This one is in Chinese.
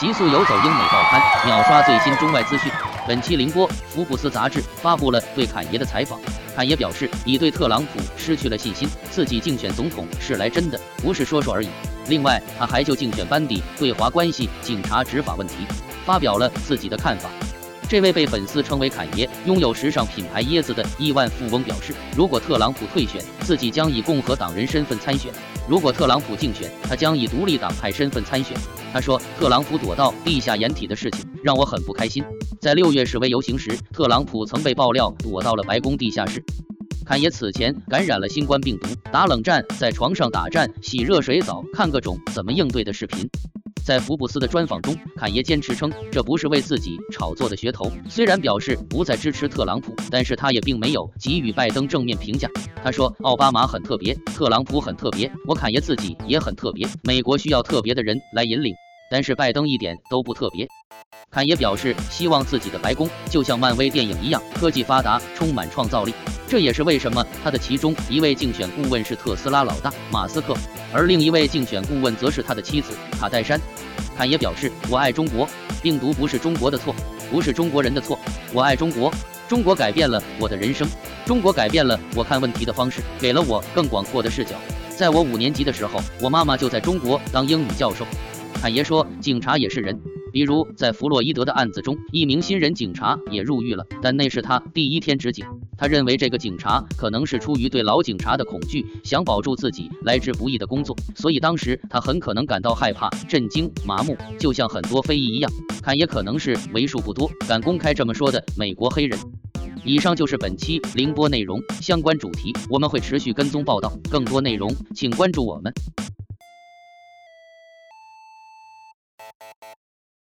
极速游走英美报刊秒刷最新中外资讯。本期凌波福布斯杂志发布了对侃爷的采访。侃爷表示，已对特朗普失去了信心，自己竞选总统是来真的，不是说说而已。另外，他还就竞选班底、对华关系、警察执法问题发表了自己的看法。这位被粉丝称为“侃爷”、拥有时尚品牌椰子的亿万富翁表示，如果特朗普退选，自己将以共和党人身份参选；如果特朗普竞选，他将以独立党派身份参选。他说，特朗普躲到地下掩体的事情让我很不开心。在六月示威游行时，特朗普曾被爆料躲到了白宫地下室。侃爷此前感染了新冠病毒，打冷战，在床上打战，洗热水澡，看各种怎么应对的视频。在福布斯的专访中，侃爷坚持称这不是为自己炒作的噱头。虽然表示不再支持特朗普，但是他也并没有给予拜登正面评价。他说：“奥巴马很特别，特朗普很特别，我侃爷自己也很特别。美国需要特别的人来引领，但是拜登一点都不特别。”侃爷表示，希望自己的白宫就像漫威电影一样，科技发达，充满创造力。这也是为什么他的其中一位竞选顾问是特斯拉老大马斯克，而另一位竞选顾问则是他的妻子卡戴珊。侃爷表示：“我爱中国，病毒不是中国的错，不是中国人的错。我爱中国，中国改变了我的人生，中国改变了我看问题的方式，给了我更广阔的视角。在我五年级的时候，我妈妈就在中国当英语教授。”侃爷说：“警察也是人。”比如在弗洛伊德的案子中，一名新人警察也入狱了，但那是他第一天执警。他认为这个警察可能是出于对老警察的恐惧，想保住自己来之不易的工作，所以当时他很可能感到害怕、震惊、麻木，就像很多非裔一样。看也可能是为数不多敢公开这么说的美国黑人。以上就是本期凌波内容，相关主题我们会持续跟踪报道，更多内容请关注我们。